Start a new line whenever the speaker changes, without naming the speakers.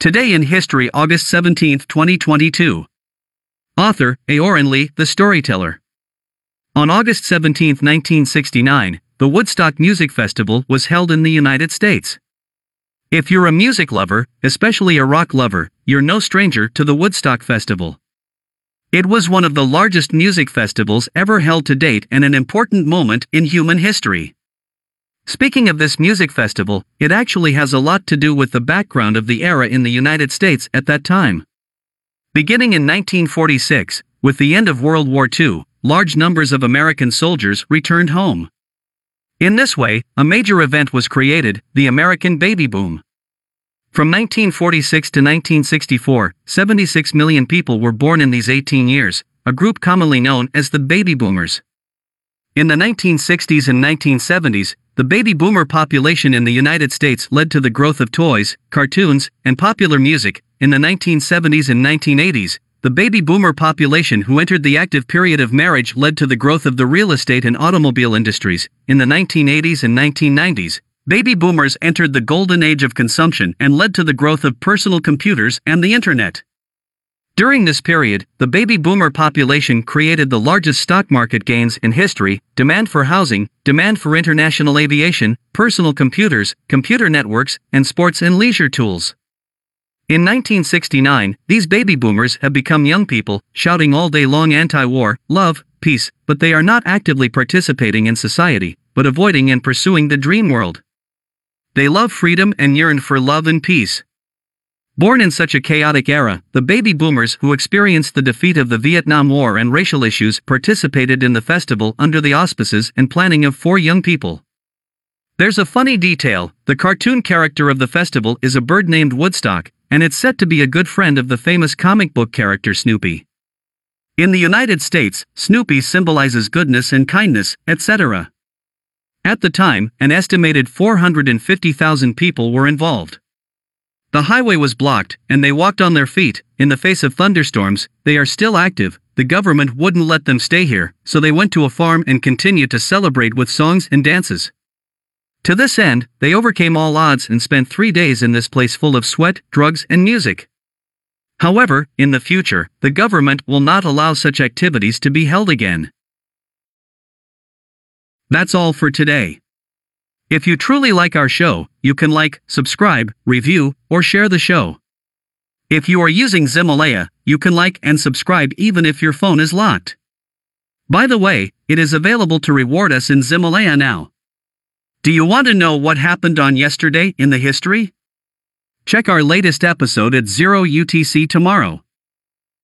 Today in History, August 17, 2022. Author, Aoran Lee, the storyteller. On August 17, 1969, the Woodstock Music Festival was held in the United States. If you're a music lover, especially a rock lover, you're no stranger to the Woodstock Festival. It was one of the largest music festivals ever held to date and an important moment in human history. Speaking of this music festival, it actually has a lot to do with the background of the era in the United States at that time. Beginning in 1946, with the end of World War II, large numbers of American soldiers returned home. In this way, a major event was created the American baby boom. From 1946 to 1964, 76 million people were born in these 18 years, a group commonly known as the baby boomers. In the 1960s and 1970s, the baby boomer population in the United States led to the growth of toys, cartoons, and popular music. In the 1970s and 1980s, the baby boomer population who entered the active period of marriage led to the growth of the real estate and automobile industries. In the 1980s and 1990s, baby boomers entered the golden age of consumption and led to the growth of personal computers and the internet. During this period, the baby boomer population created the largest stock market gains in history, demand for housing, demand for international aviation, personal computers, computer networks, and sports and leisure tools. In 1969, these baby boomers have become young people, shouting all day long anti war, love, peace, but they are not actively participating in society, but avoiding and pursuing the dream world. They love freedom and yearn for love and peace. Born in such a chaotic era, the baby boomers who experienced the defeat of the Vietnam War and racial issues participated in the festival under the auspices and planning of four young people. There's a funny detail the cartoon character of the festival is a bird named Woodstock, and it's said to be a good friend of the famous comic book character Snoopy. In the United States, Snoopy symbolizes goodness and kindness, etc. At the time, an estimated 450,000 people were involved. The highway was blocked, and they walked on their feet. In the face of thunderstorms, they are still active. The government wouldn't let them stay here, so they went to a farm and continued to celebrate with songs and dances. To this end, they overcame all odds and spent three days in this place full of sweat, drugs, and music. However, in the future, the government will not allow such activities to be held again. That's all for today. If you truly like our show, you can like, subscribe, review, or share the show. If you are using Ximalaya, you can like and subscribe even if your phone is locked. By the way, it is available to reward us in Ximalaya now. Do you want to know what happened on yesterday in the history? Check our latest episode at 0 UTC tomorrow.